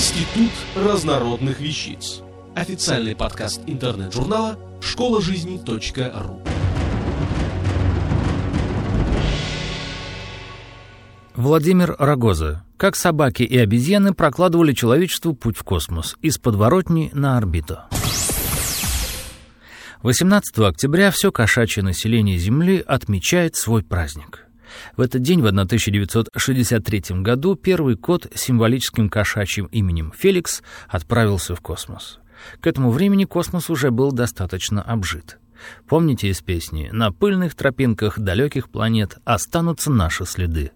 Институт разнородных вещиц. Официальный подкаст интернет-журнала школа жизни .ру. Владимир Рогоза. Как собаки и обезьяны прокладывали человечеству путь в космос из подворотни на орбиту. 18 октября все кошачье население Земли отмечает свой праздник. В этот день, в 1963 году, первый кот с символическим кошачьим именем Феликс отправился в космос. К этому времени космос уже был достаточно обжит. Помните из песни «На пыльных тропинках далеких планет останутся наши следы».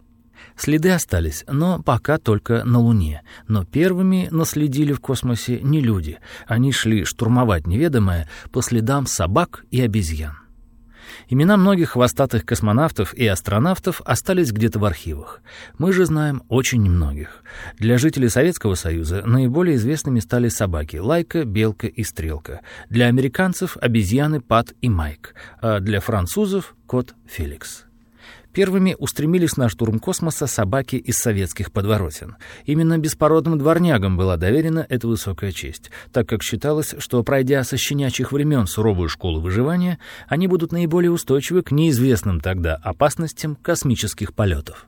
Следы остались, но пока только на Луне. Но первыми наследили в космосе не люди. Они шли штурмовать неведомое по следам собак и обезьян. Имена многих хвостатых космонавтов и астронавтов остались где-то в архивах. Мы же знаем очень немногих. Для жителей Советского Союза наиболее известными стали собаки Лайка, Белка и Стрелка. Для американцев — обезьяны Пат и Майк. А для французов — кот Феликс. Первыми устремились на штурм космоса собаки из советских подворотен. Именно беспородным дворнягам была доверена эта высокая честь, так как считалось, что, пройдя со щенячьих времен суровую школу выживания, они будут наиболее устойчивы к неизвестным тогда опасностям космических полетов.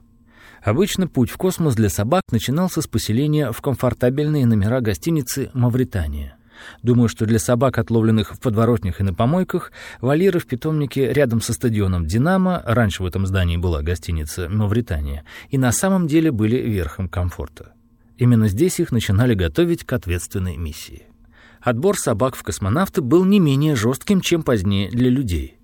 Обычно путь в космос для собак начинался с поселения в комфортабельные номера гостиницы «Мавритания». Думаю, что для собак, отловленных в подворотнях и на помойках, вольеры в питомнике рядом со стадионом «Динамо», раньше в этом здании была гостиница «Мавритания», и на самом деле были верхом комфорта. Именно здесь их начинали готовить к ответственной миссии. Отбор собак в космонавты был не менее жестким, чем позднее для людей.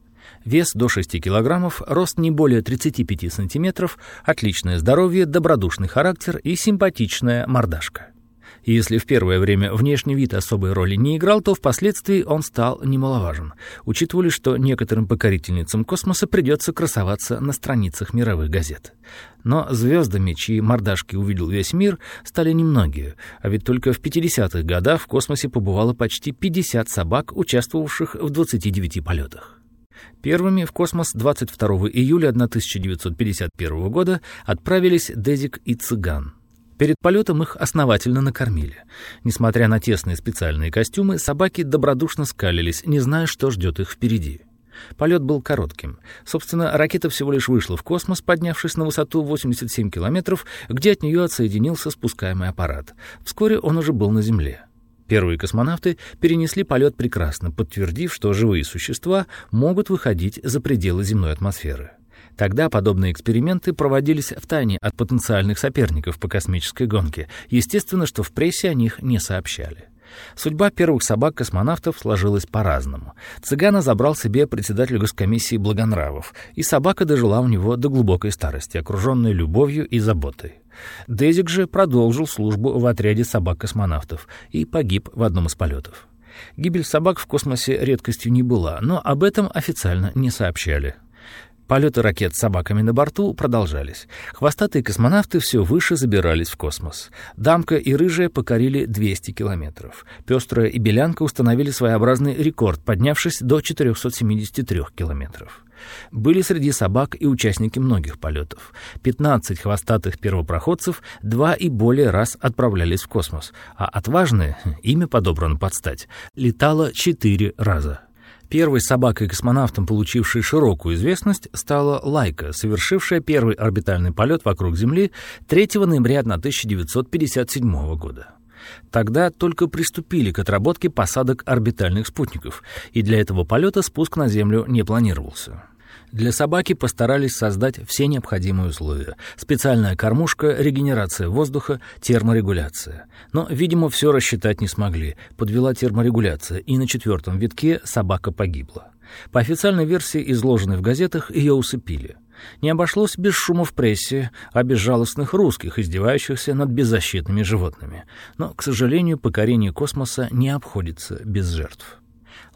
Вес до 6 килограммов, рост не более 35 сантиметров, отличное здоровье, добродушный характер и симпатичная мордашка. И если в первое время внешний вид особой роли не играл, то впоследствии он стал немаловажен. Учитывали, что некоторым покорительницам космоса придется красоваться на страницах мировых газет. Но звездами, чьи мордашки увидел весь мир, стали немногие, а ведь только в 50-х годах в космосе побывало почти 50 собак, участвовавших в 29 полетах. Первыми в космос 22 июля 1951 года отправились Дезик и Цыган — Перед полетом их основательно накормили. Несмотря на тесные специальные костюмы, собаки добродушно скалились, не зная, что ждет их впереди. Полет был коротким. Собственно, ракета всего лишь вышла в космос, поднявшись на высоту 87 километров, где от нее отсоединился спускаемый аппарат. Вскоре он уже был на Земле. Первые космонавты перенесли полет прекрасно, подтвердив, что живые существа могут выходить за пределы земной атмосферы. Тогда подобные эксперименты проводились в тайне от потенциальных соперников по космической гонке. Естественно, что в прессе о них не сообщали. Судьба первых собак-космонавтов сложилась по-разному. Цыгана забрал себе председатель госкомиссии Благонравов, и собака дожила у него до глубокой старости, окруженной любовью и заботой. Дезик же продолжил службу в отряде собак-космонавтов и погиб в одном из полетов. Гибель собак в космосе редкостью не была, но об этом официально не сообщали. Полеты ракет с собаками на борту продолжались. Хвостатые космонавты все выше забирались в космос. Дамка и Рыжая покорили 200 километров. Пестрая и Белянка установили своеобразный рекорд, поднявшись до 473 километров. Были среди собак и участники многих полетов. 15 хвостатых первопроходцев два и более раз отправлялись в космос, а отважные, имя подобрано под стать, летало четыре раза. Первой собакой-космонавтом, получившей широкую известность, стала Лайка, совершившая первый орбитальный полет вокруг Земли 3 ноября 1957 года. Тогда только приступили к отработке посадок орбитальных спутников, и для этого полета спуск на Землю не планировался. Для собаки постарались создать все необходимые условия. Специальная кормушка, регенерация воздуха, терморегуляция. Но, видимо, все рассчитать не смогли. Подвела терморегуляция, и на четвертом витке собака погибла. По официальной версии, изложенной в газетах, ее усыпили. Не обошлось без шума в прессе, а безжалостных русских, издевающихся над беззащитными животными. Но, к сожалению, покорение космоса не обходится без жертв.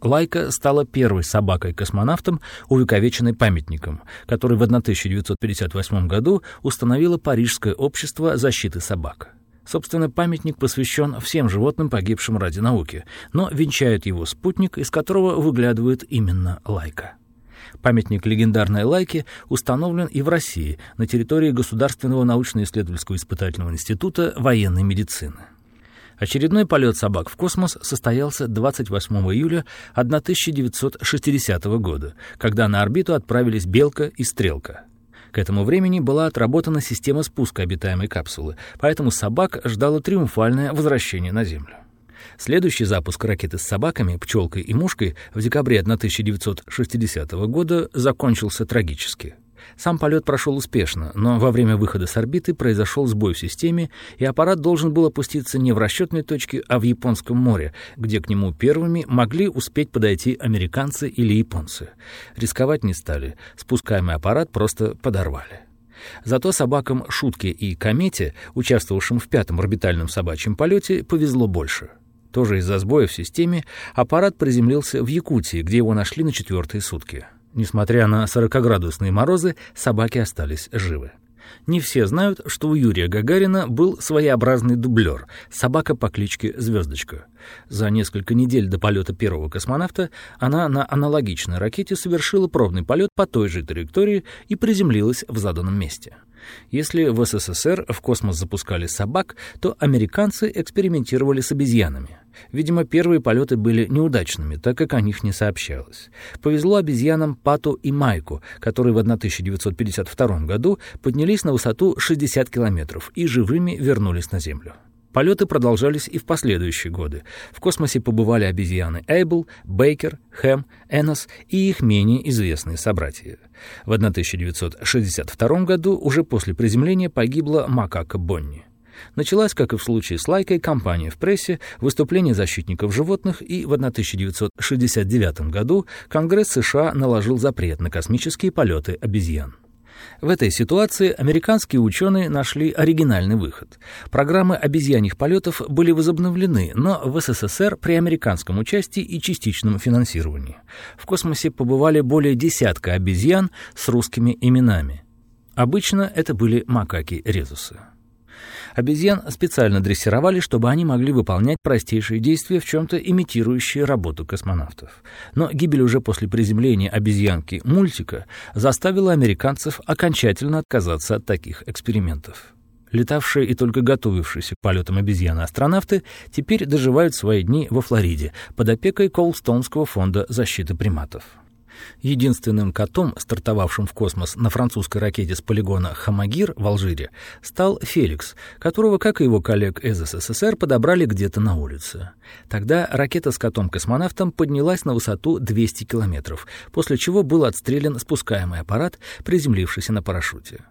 Лайка стала первой собакой-космонавтом, увековеченной памятником, который в 1958 году установило Парижское общество защиты собак. Собственно, памятник посвящен всем животным, погибшим ради науки, но венчает его спутник, из которого выглядывает именно Лайка. Памятник легендарной Лайке установлен и в России, на территории Государственного научно-исследовательского испытательного института военной медицины. Очередной полет собак в космос состоялся 28 июля 1960 года, когда на орбиту отправились Белка и Стрелка. К этому времени была отработана система спуска обитаемой капсулы, поэтому собак ждало триумфальное возвращение на Землю. Следующий запуск ракеты с собаками, пчелкой и мушкой в декабре 1960 года закончился трагически. Сам полет прошел успешно, но во время выхода с орбиты произошел сбой в системе, и аппарат должен был опуститься не в расчетной точке, а в Японском море, где к нему первыми могли успеть подойти американцы или японцы. Рисковать не стали, спускаемый аппарат просто подорвали. Зато собакам Шутке и Комете, участвовавшим в пятом орбитальном собачьем полете, повезло больше. Тоже из-за сбоя в системе аппарат приземлился в Якутии, где его нашли на четвертые сутки. Несмотря на 40-градусные морозы, собаки остались живы. Не все знают, что у Юрия Гагарина был своеобразный дублер — собака по кличке Звездочка. За несколько недель до полета первого космонавта она на аналогичной ракете совершила пробный полет по той же траектории и приземлилась в заданном месте. Если в СССР в космос запускали собак, то американцы экспериментировали с обезьянами. Видимо, первые полеты были неудачными, так как о них не сообщалось. Повезло обезьянам Пату и Майку, которые в 1952 году поднялись на высоту 60 километров и живыми вернулись на Землю. Полеты продолжались и в последующие годы. В космосе побывали обезьяны Эйбл, Бейкер, Хэм, Энос и их менее известные собратья. В 1962 году, уже после приземления, погибла макака Бонни. Началась, как и в случае с Лайкой, кампания в прессе, выступление защитников животных, и в 1969 году Конгресс США наложил запрет на космические полеты обезьян. В этой ситуации американские ученые нашли оригинальный выход. Программы обезьяньих полетов были возобновлены, но в СССР при американском участии и частичном финансировании. В космосе побывали более десятка обезьян с русскими именами. Обычно это были макаки-резусы. Обезьян специально дрессировали, чтобы они могли выполнять простейшие действия, в чем-то имитирующие работу космонавтов. Но гибель уже после приземления обезьянки мультика заставила американцев окончательно отказаться от таких экспериментов. Летавшие и только готовившиеся к полетам обезьяны-астронавты теперь доживают свои дни во Флориде под опекой Колстонского фонда защиты приматов. Единственным котом, стартовавшим в космос на французской ракете с полигона Хамагир в Алжире, стал Феликс, которого, как и его коллег из СССР, подобрали где-то на улице. Тогда ракета с котом-космонавтом поднялась на высоту 200 километров, после чего был отстрелян спускаемый аппарат, приземлившийся на парашюте.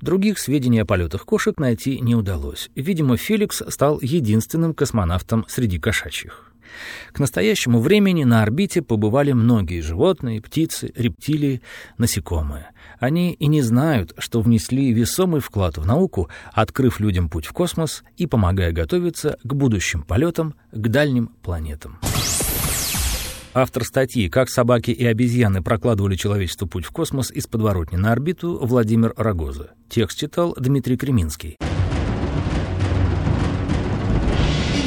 Других сведений о полетах кошек найти не удалось. Видимо, Феликс стал единственным космонавтом среди кошачьих. К настоящему времени на орбите побывали многие животные, птицы, рептилии, насекомые. Они и не знают, что внесли весомый вклад в науку, открыв людям путь в космос и помогая готовиться к будущим полетам к дальним планетам. Автор статьи «Как собаки и обезьяны прокладывали человечеству путь в космос из подворотни на орбиту» Владимир Рогоза. Текст читал Дмитрий Креминский.